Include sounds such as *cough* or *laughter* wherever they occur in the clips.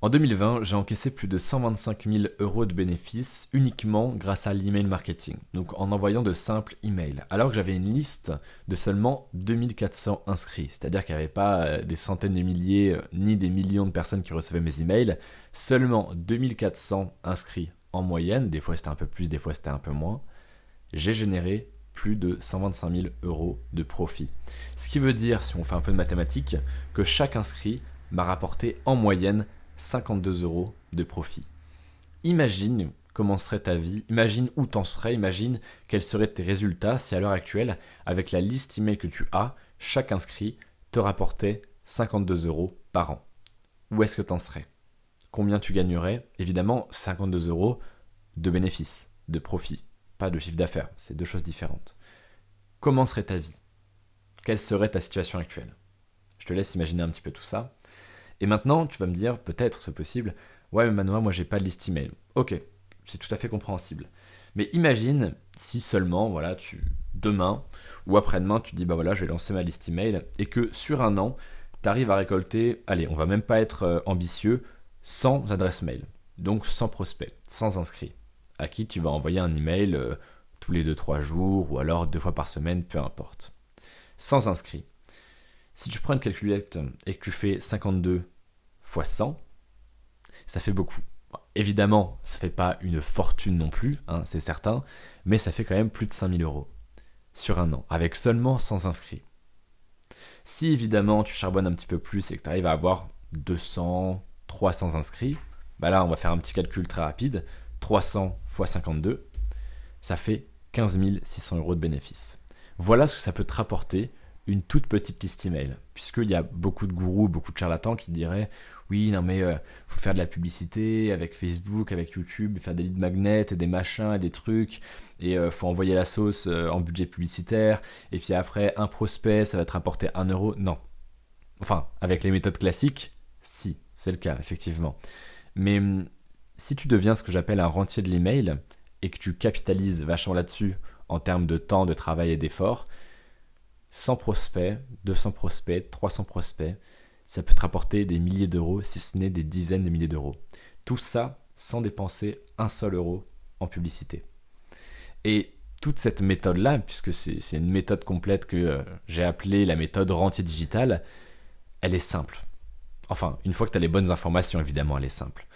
En 2020, j'ai encaissé plus de 125 000 euros de bénéfices uniquement grâce à l'email marketing, donc en envoyant de simples emails, alors que j'avais une liste de seulement 2400 inscrits, c'est-à-dire qu'il n'y avait pas euh, des centaines de milliers euh, ni des millions de personnes qui recevaient mes emails, seulement 2400 inscrits en moyenne, des fois c'était un peu plus, des fois c'était un peu moins, j'ai généré plus de 125 000 euros de profit. Ce qui veut dire, si on fait un peu de mathématiques, que chaque inscrit m'a rapporté en moyenne 52 euros de profit. Imagine comment serait ta vie, imagine où t'en serais, imagine quels seraient tes résultats si à l'heure actuelle, avec la liste email que tu as, chaque inscrit te rapportait 52 euros par an. Où est-ce que t'en serais? Combien tu gagnerais? Évidemment, 52 euros de bénéfices, de profit, pas de chiffre d'affaires, c'est deux choses différentes. Comment serait ta vie? Quelle serait ta situation actuelle? Je te laisse imaginer un petit peu tout ça. Et maintenant, tu vas me dire, peut-être c'est possible, ouais, mais Manoa, moi j'ai pas de liste email. Ok, c'est tout à fait compréhensible. Mais imagine si seulement, voilà, tu demain ou après-demain, tu dis, bah voilà, je vais lancer ma liste email et que sur un an, tu arrives à récolter, allez, on va même pas être euh, ambitieux, 100 adresses mail. Donc 100 prospects, sans inscrits, à qui tu vas envoyer un email euh, tous les 2-3 jours ou alors deux fois par semaine, peu importe. Sans inscrits. Si tu prends une calculette et que tu fais 52 fois 100, ça fait beaucoup. Évidemment, ça fait pas une fortune non plus, hein, c'est certain, mais ça fait quand même plus de 5000 euros sur un an, avec seulement 100 inscrits. Si évidemment tu charbonnes un petit peu plus et que tu arrives à avoir 200, 300 inscrits, bah là on va faire un petit calcul très rapide, 300 fois 52, ça fait 15 600 euros de bénéfices. Voilà ce que ça peut te rapporter une toute petite liste email. Puisqu'il y a beaucoup de gourous, beaucoup de charlatans qui diraient oui, non mais euh, faut faire de la publicité avec Facebook, avec YouTube, faire des leads magnets et des machins et des trucs, et euh, faut envoyer la sauce euh, en budget publicitaire, et puis après un prospect, ça va te rapporter un euro. Non. Enfin, avec les méthodes classiques, si, c'est le cas, effectivement. Mais hum, si tu deviens ce que j'appelle un rentier de l'email, et que tu capitalises vachement là-dessus en termes de temps, de travail et d'effort, 100 prospects, 200 prospects, 300 prospects, ça peut te rapporter des milliers d'euros, si ce n'est des dizaines de milliers d'euros. Tout ça sans dépenser un seul euro en publicité. Et toute cette méthode-là, puisque c'est une méthode complète que euh, j'ai appelée la méthode rentier digital, elle est simple. Enfin, une fois que tu as les bonnes informations, évidemment, elle est simple.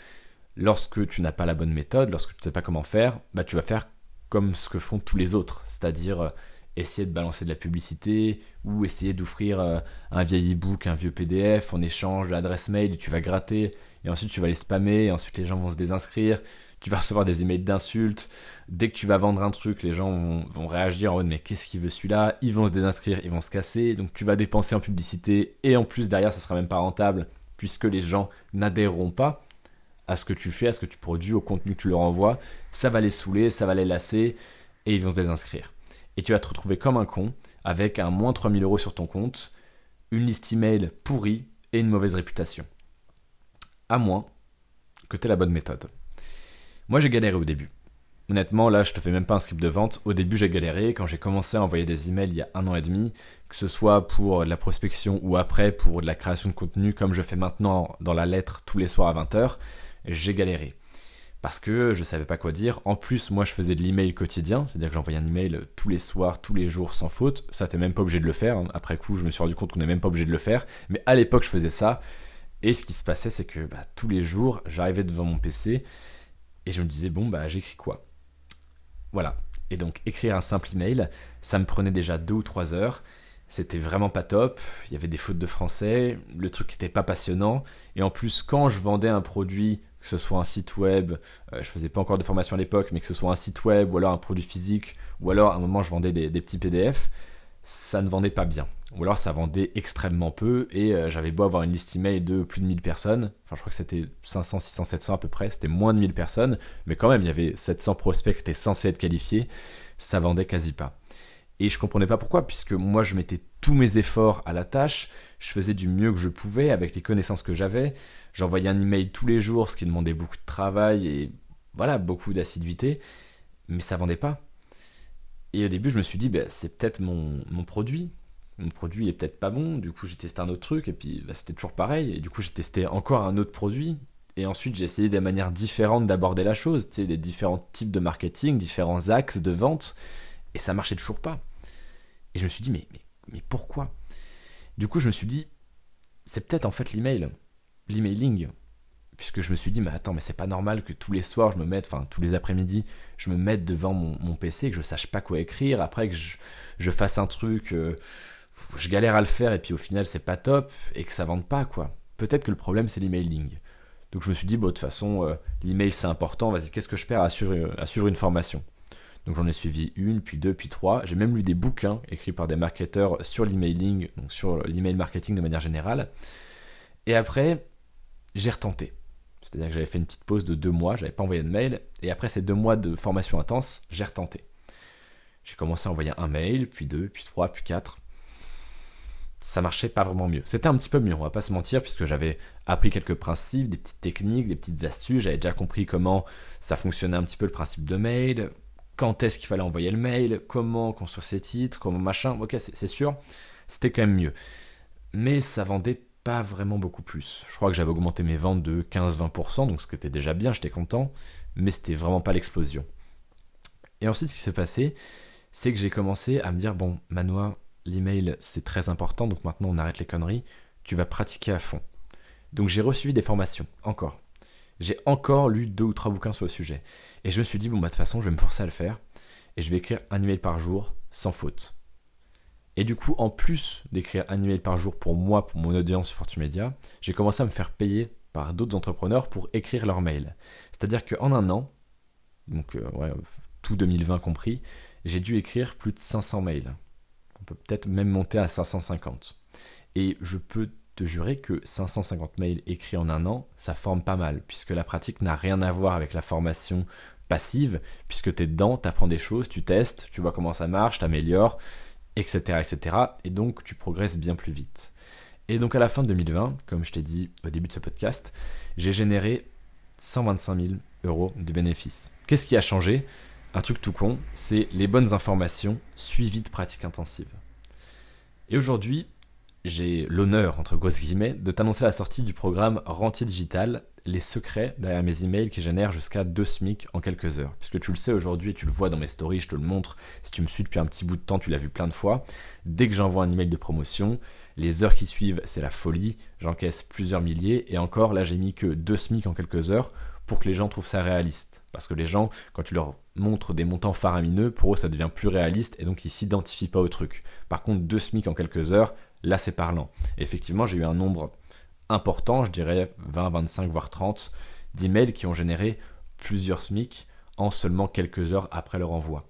Lorsque tu n'as pas la bonne méthode, lorsque tu ne sais pas comment faire, bah, tu vas faire comme ce que font tous les autres, c'est-à-dire euh, essayer de balancer de la publicité ou essayer d'offrir euh, un vieil e-book, un vieux PDF en échange de l'adresse mail, tu vas gratter. Et ensuite tu vas les spammer et ensuite les gens vont se désinscrire, tu vas recevoir des emails d'insultes, dès que tu vas vendre un truc, les gens vont, réagir en mode mais qu'est-ce qu'il veut celui-là, ils vont se désinscrire, ils vont se casser, donc tu vas dépenser en publicité et en plus derrière ça sera même pas rentable puisque les gens n'adhéreront pas à ce que tu fais, à ce que tu produis, au contenu que tu leur envoies, ça va les saouler, ça va les lasser et ils vont se désinscrire et tu vas te retrouver comme un con avec un moins 3000 euros sur ton compte, une liste email pourrie et une mauvaise réputation. À moins que tu la bonne méthode. Moi j'ai galéré au début. Honnêtement, là, je te fais même pas un script de vente. Au début, j'ai galéré quand j'ai commencé à envoyer des emails il y a un an et demi, que ce soit pour la prospection ou après pour de la création de contenu, comme je fais maintenant dans la lettre tous les soirs à 20h. J'ai galéré parce que je savais pas quoi dire. En plus, moi, je faisais de l'email quotidien, c'est-à-dire que j'envoyais un email tous les soirs, tous les jours, sans faute. Ça, t'es même pas obligé de le faire. Hein. Après coup, je me suis rendu compte qu'on n'est même pas obligé de le faire. Mais à l'époque, je faisais ça. Et ce qui se passait, c'est que bah, tous les jours, j'arrivais devant mon PC et je me disais, bon, bah, j'écris quoi? Voilà. Et donc, écrire un simple email, ça me prenait déjà deux ou trois heures. C'était vraiment pas top. Il y avait des fautes de français. Le truc était pas passionnant. Et en plus, quand je vendais un produit que ce soit un site web, euh, je faisais pas encore de formation à l'époque, mais que ce soit un site web ou alors un produit physique, ou alors à un moment je vendais des, petits PDF, ça ne vendait pas bien. Ou alors ça vendait extrêmement peu et euh, j'avais beau avoir une liste email de plus de 1000 personnes, enfin je crois que c'était 500, 600, 700 à peu près, c'était moins de 1000 personnes, mais quand même il y avait 700 prospects qui étaient censés être qualifiés, ça vendait quasi pas. Et je comprenais pas pourquoi, puisque moi je mettais tous mes efforts à la tâche, je faisais du mieux que je pouvais avec les connaissances que j'avais. J'envoyais un email tous les jours, ce qui demandait beaucoup de travail et voilà, beaucoup d'assiduité, mais ça vendait pas. Et au début, je me suis dit, bah, c'est peut-être mon, produit. Mon produit est peut-être pas bon. Du coup, j'ai testé un autre truc et puis bah, c'était toujours pareil. Et du coup, j'ai testé encore un autre produit Et ensuite, j'ai essayé des manières différentes d'aborder la chose, tu sais, des différents types de marketing, différents axes de vente, et ça marchait toujours pas. Et je me suis dit, mais pourquoi? Du coup, je me suis dit, c'est peut-être en fait l'email, l'emailing. Puisque je me suis dit, mais attends, mais c'est pas normal que tous les soirs je me mette, enfin tous les après-midi, je me mette devant mon, PC, que je sache pas quoi écrire, après que je, fasse un truc, euh, je galère à le faire et puis au final c'est pas top et que ça vende pas quoi. Peut-être que le problème c'est l'emailing. Donc je me suis dit, bon, de toute façon, euh, l'email c'est important, vas-y, qu'est-ce que je perds à suivre, à suivre une formation? Donc j'en ai suivi une, puis deux, puis trois. J'ai même lu des bouquins écrits par des marketeurs sur l'emailing, donc sur l'email marketing de manière générale. Et après, j'ai retenté. C'est-à-dire que j'avais fait une petite pause de deux mois, j'avais pas envoyé de mail, et après ces deux mois de formation intense, j'ai retenté. J'ai commencé à envoyer un mail, puis deux, puis trois, puis quatre ça marchait pas vraiment mieux. C'était un petit peu mieux, on va pas se mentir, puisque j'avais appris quelques principes, des petites techniques, des petites astuces, j'avais déjà compris comment ça fonctionnait un petit peu le principe de mail, quand est-ce qu'il fallait envoyer le mail, comment construire ses titres, comment machin, ok c'est sûr, c'était quand même mieux. Mais ça vendait pas vraiment beaucoup plus. Je crois que j'avais augmenté mes ventes de 15-20%, donc ce qui était déjà bien, j'étais content, mais c'était vraiment pas l'explosion. Et ensuite ce qui s'est passé, c'est que j'ai commencé à me dire, bon, Manoa, l'email c'est très important, donc maintenant on arrête les conneries, tu vas pratiquer à fond. Donc j'ai reçu des formations, encore. J'ai encore lu deux ou trois bouquins sur le sujet. Et je me suis dit, bon bah de toute façon je vais me forcer à le faire, et je vais écrire un email par jour, sans faute. Et du coup, en plus d'écrire un email par jour pour moi, pour mon audience sur Fortune Media, j'ai commencé à me faire payer par d'autres entrepreneurs pour écrire leurs mails. C'est-à-dire qu'en un an, donc euh, tout 2020 compris, j'ai dû écrire plus de 500 mails on peut peut-être même monter à 550. Et je peux te jurer que 550 mails écrits en un an, ça forme pas mal, puisque la pratique n'a rien à voir avec la formation passive, puisque tu es dedans, tu apprends des choses, tu testes, tu vois comment ça marche, tu améliores, etc., etc. Et donc tu progresses bien plus vite. Et donc à la fin de 2020, comme je t'ai dit au début de ce podcast, j'ai généré 125 000 euros de bénéfices. Qu'est-ce qui a changé? Un truc tout con, c'est les bonnes informations suivies de pratiques intensives. Et aujourd'hui, j'ai l'honneur, entre grosses guillemets, de t'annoncer la sortie du programme Rentier Digital, les secrets derrière mes emails qui génèrent jusqu'à 2 SMIC en quelques heures. Puisque tu le sais aujourd'hui tu le vois dans mes stories, je te le montre, si tu me suis depuis un petit bout de temps, tu l'as vu plein de fois. Dès que j'envoie un email de promotion, les heures qui suivent, c'est la folie, j'encaisse plusieurs milliers, et encore là j'ai mis que 2 SMIC en quelques heures pour que les gens trouvent ça réaliste. Parce que les gens, quand tu leur montres des montants faramineux, pour eux ça devient plus réaliste et donc ils s'identifient pas au truc. Par contre, deux SMIC en quelques heures, là c'est parlant. effectivement, j'ai eu un nombre important, je dirais 20, 25, voire 30, d'emails qui ont généré plusieurs SMIC en seulement quelques heures après leur envoi.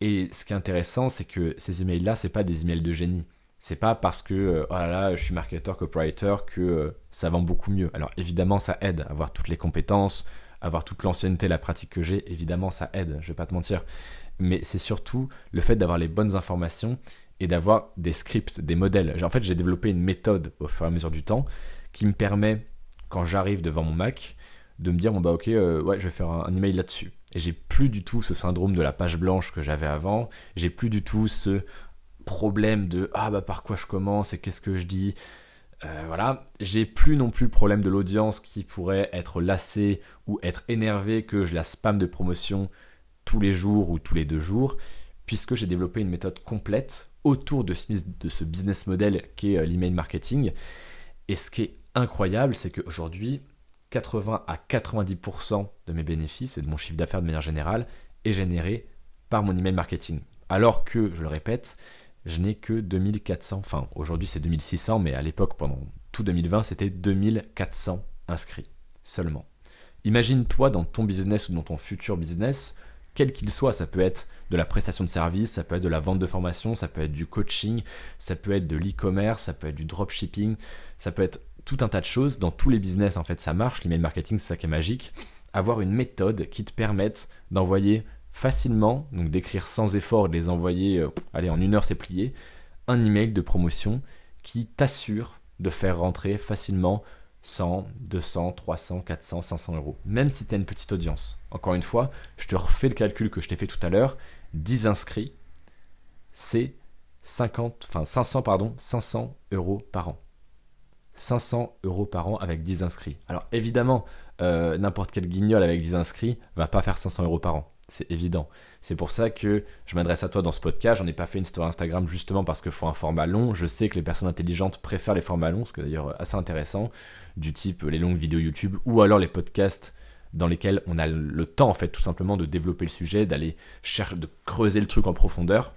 Et ce qui est intéressant, c'est que ces emails-là, c'est pas des emails de génie. C'est pas parce que euh, oh je suis marketeur, copywriter que euh, ça vend beaucoup mieux. Alors évidemment, ça aide à avoir toutes les compétences, avoir toute l'ancienneté, la pratique que j'ai, évidemment, ça aide, je vais pas te mentir. Mais c'est surtout le fait d'avoir les bonnes informations et d'avoir des scripts, des modèles. En fait, j'ai développé une méthode au fur et à mesure du temps qui me permet, quand j'arrive devant mon Mac, de me dire bon bah ok euh, ouais je vais faire un, email là-dessus. Et j'ai plus du tout ce syndrome de la page blanche que j'avais avant. J'ai plus du tout ce problème de ah bah par quoi je commence et qu'est-ce que je dis? Euh, voilà, j'ai plus non plus le problème de l'audience qui pourrait être lassée ou être énervée que je la spam de promotion tous les jours ou tous les deux jours, puisque j'ai développé une méthode complète autour de ce, business model qui est euh, l'email marketing. Et ce qui est incroyable, c'est qu'aujourd'hui, 80 à 90% de mes bénéfices et de mon chiffre d'affaires de manière générale est généré par mon email marketing. Alors que, je le répète, je n'ai que 2400, enfin aujourd'hui c'est 2600, mais à l'époque pendant tout 2020 c'était 2400 inscrits seulement. Imagine-toi dans ton business ou dans ton futur business, quel qu'il soit, ça peut être de la prestation de service, ça peut être de la vente de formation, ça peut être du coaching, ça peut être de l'e-commerce, ça peut être du dropshipping, ça peut être tout un tas de choses. Dans tous les business, en fait, ça marche. L'email marketing, c'est ça qui est magique. Avoir une méthode qui te permette d'envoyer facilement, donc d'écrire sans effort de les envoyer, euh, allez, en une heure c'est plié, un email de promotion qui t'assure de faire rentrer facilement 100, 200, 300, 400, 500 euros, même si tu as une petite audience. Encore une fois, je te refais le calcul que je t'ai fait tout à l'heure, 10 inscrits, c'est 50, enfin 500, pardon, 500 euros par an. 500 euros par an avec 10 inscrits. Alors évidemment, euh, n'importe quel guignol avec 10 inscrits va pas faire 500 euros par an. C'est évident. C'est pour ça que je m'adresse à toi dans ce podcast. J'en ai pas fait une story Instagram justement parce qu'il faut un format long. Je sais que les personnes intelligentes préfèrent les formats longs, ce qui est d'ailleurs assez intéressant, du type les longues vidéos YouTube ou alors les podcasts dans lesquels on a le temps en fait tout simplement de développer le sujet, d'aller chercher, de creuser le truc en profondeur.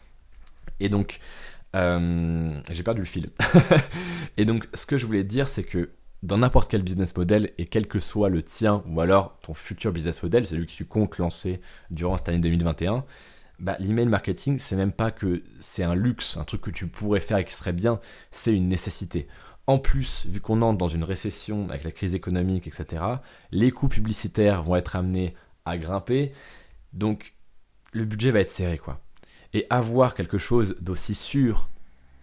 Et donc, euh, j'ai perdu le fil. *laughs* et donc, ce que je voulais dire, c'est que dans n'importe quel business model, et quel que soit le tien, ou alors ton futur business model, celui que tu comptes lancer durant cette année 2021, bah, l'email marketing, c'est même pas que c'est un luxe, un truc que tu pourrais faire et qui serait bien, c'est une nécessité. En plus, vu qu'on entre dans une récession avec la crise économique, etc., les coûts publicitaires vont être amenés à grimper, donc le budget va être serré, quoi. Et avoir quelque chose d'aussi sûr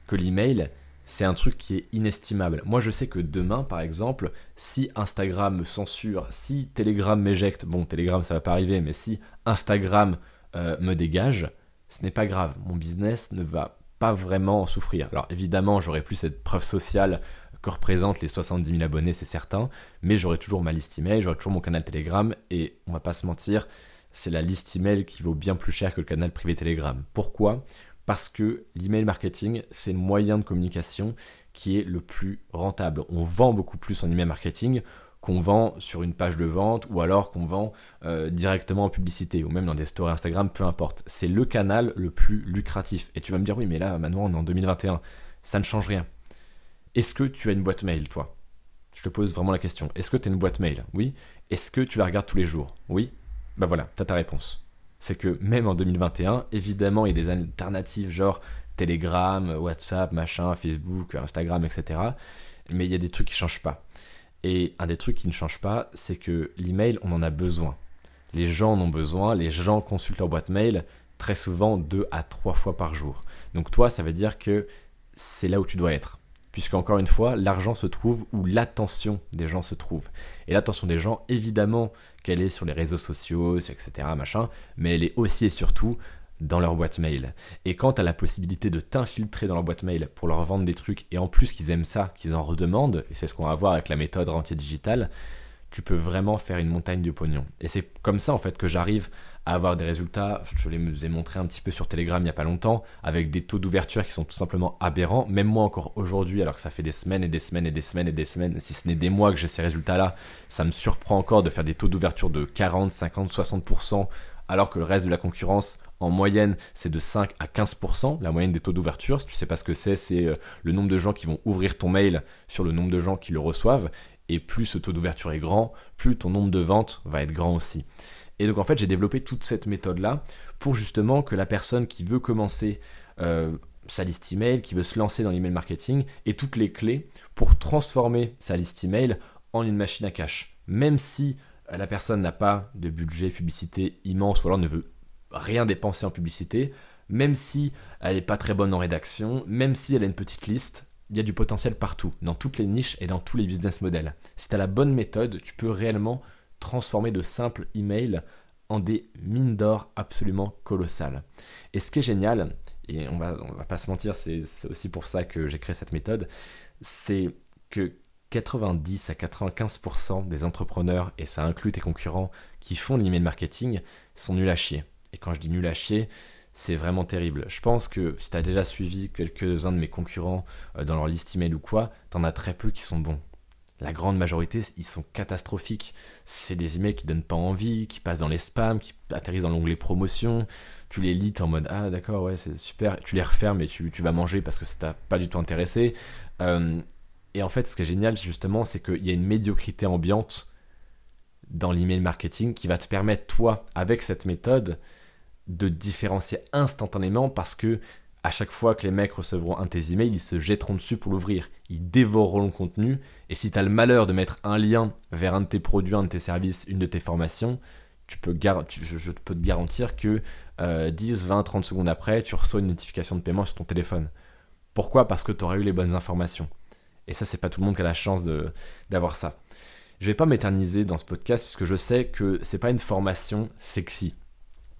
que l'email, c'est un truc qui est inestimable. Moi, je sais que demain, par exemple, si Instagram me censure, si Telegram m'éjecte, bon, Telegram, ça va pas arriver, mais si Instagram euh, me dégage, ce n'est pas grave. Mon business ne va pas vraiment en souffrir. Alors, évidemment, j'aurai plus cette preuve sociale que représentent les 70 000 abonnés, c'est certain, mais j'aurai toujours ma liste email, j'aurai toujours mon canal Telegram, et on va pas se mentir, c'est la liste email qui vaut bien plus cher que le canal privé Telegram. Pourquoi? Parce que l'email marketing, c'est le moyen de communication qui est le plus rentable. On vend beaucoup plus en email marketing qu'on vend sur une page de vente ou alors qu'on vend euh, directement en publicité ou même dans des stories Instagram, peu importe. C'est le canal le plus lucratif. Et tu vas me dire, oui, mais là, maintenant, on est en 2021. Ça ne change rien. Est-ce que tu as une boîte mail, toi? Je te pose vraiment la question. Est-ce que tu as une boîte mail? Oui. Est-ce que tu la regardes tous les jours? Oui. Ben voilà, tu as ta réponse c'est que même en 2021, évidemment, il y a des alternatives genre Telegram, WhatsApp, machin, Facebook, Instagram, etc. Mais il y a des trucs qui ne changent pas. Et un des trucs qui ne change pas, c'est que l'email, on en a besoin. Les gens en ont besoin, les gens consultent leur boîte mail très souvent deux à trois fois par jour. Donc toi, ça veut dire que c'est là où tu dois être puisqu'encore une fois, l'argent se trouve où l'attention des gens se trouve. Et l'attention des gens, évidemment qu'elle est sur les réseaux sociaux, etc., machin, mais elle est aussi et surtout dans leur boîte mail. Et quand tu la possibilité de t'infiltrer dans leur boîte mail pour leur vendre des trucs, et en plus qu'ils aiment ça, qu'ils en redemandent, et c'est ce qu'on va voir avec la méthode rentier digitale, tu peux vraiment faire une montagne de pognon. Et c'est comme ça en fait que j'arrive avoir des résultats. Je les ai montré un petit peu sur Telegram il n'y a pas longtemps, avec des taux d'ouverture qui sont tout simplement aberrants. Même moi encore aujourd'hui, alors que ça fait des semaines et des semaines et des semaines et des semaines, si ce n'est des mois que j'ai ces résultats-là, ça me surprend encore de faire des taux d'ouverture de 40, 50, 60%, alors que le reste de la concurrence, en moyenne, c'est de 5 à 15%, la moyenne des taux d'ouverture. Si tu sais pas ce que c'est, c'est euh, le nombre de gens qui vont ouvrir ton mail sur le nombre de gens qui le reçoivent. Et plus ce taux d'ouverture est grand, plus ton nombre de ventes va être grand aussi. Et donc en fait, j'ai développé toute cette méthode-là pour justement que la personne qui veut commencer euh, sa liste email, qui veut se lancer dans l'email marketing, ait toutes les clés pour transformer sa liste email en une machine à cash. Même si la personne n'a pas de budget publicité immense ou alors ne veut rien dépenser en publicité, même si elle n'est pas très bonne en rédaction, même si elle a une petite liste, il y a du potentiel partout, dans toutes les niches et dans tous les business models. Si tu as la bonne méthode, tu peux réellement transformer de simples emails en des mines d'or absolument colossales. Et ce qui est génial, et on va, va pas se mentir, c'est aussi pour ça que j'ai créé cette méthode, c'est que 90 à 95% des entrepreneurs, et ça inclut tes concurrents, qui font l'email marketing, sont nuls à chier. Et quand je dis nuls à chier, c'est vraiment terrible. Je pense que si tu as déjà suivi quelques-uns de mes concurrents euh, dans leur liste email ou quoi, t'en as très peu qui sont bons la grande majorité, ils sont catastrophiques. C'est des emails qui donnent pas envie, qui passent dans les spams, qui atterrissent dans l'onglet promotion. Tu les lis, en mode ah d'accord, ouais, c'est super. Tu les refermes et tu, vas manger parce que ça t'a pas du tout intéressé. Euh, et en fait, ce qui est génial, justement, c'est qu'il y a une médiocrité ambiante dans l'email marketing qui va te permettre, toi, avec cette méthode, de différencier instantanément parce que à chaque fois que les mecs recevront un de tes emails, ils se jetteront dessus pour l'ouvrir. Ils dévoreront le contenu. Et si tu as le malheur de mettre un lien vers un de tes produits, un de tes services, une de tes formations, je, peux te garantir que 10, 20, 30 secondes après, tu reçois une notification de paiement sur ton téléphone. Pourquoi? Parce que tu auras eu les bonnes informations. Et ça, c'est pas tout le monde qui a la chance d'avoir ça. Je vais pas m'éterniser dans ce podcast puisque je sais que c'est pas une formation sexy.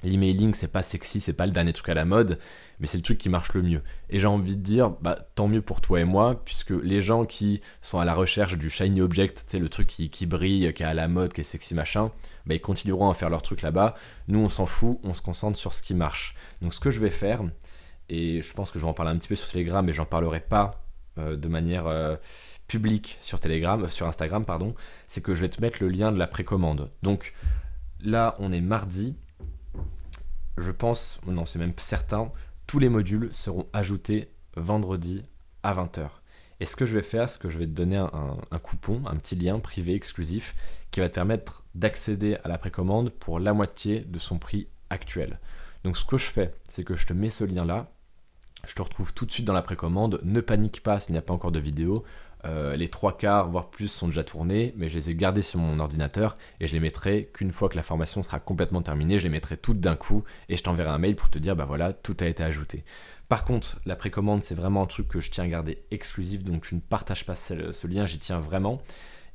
L'emailing, c'est pas sexy, c'est pas le dernier truc à la mode, mais c'est le truc qui marche le mieux. Et j'ai envie de dire, bah, tant mieux pour toi et moi, puisque les gens qui sont à la recherche du shiny object, tu le truc qui, brille, qui est à la mode, qui est sexy machin, bah, ils continueront à faire leur truc là-bas. Nous, on s'en fout, on se concentre sur ce qui marche. Donc, ce que je vais faire, et je pense que je vais en parler un petit peu sur Telegram, mais j'en parlerai pas euh, de manière euh, publique sur Telegram, sur Instagram, pardon, c'est que je vais te mettre le lien de la précommande. Donc, là, on est mardi je pense, non c'est même certain, tous les modules seront ajoutés vendredi à 20h. Et ce que je vais faire, c'est que je vais te donner un, coupon, un petit lien privé exclusif qui va te permettre d'accéder à la précommande pour la moitié de son prix actuel. Donc ce que je fais, c'est que je te mets ce lien là, je te retrouve tout de suite dans la précommande, ne panique pas s'il n'y a pas encore de vidéo, euh, les trois quarts, voire plus, sont déjà tournés, mais je les ai gardés sur mon ordinateur et je les mettrai qu'une fois que la formation sera complètement terminée, je les mettrai toutes d'un coup et je t'enverrai un mail pour te dire, bah voilà, tout a été ajouté. Par contre, la précommande, c'est vraiment un truc que je tiens à garder exclusif, donc tu ne partages pas ce, ce lien, j'y tiens vraiment.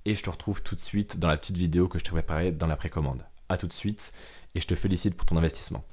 Et je te retrouve tout de suite dans la petite vidéo que je t'ai préparée dans la précommande. A tout de suite et je te félicite pour ton investissement.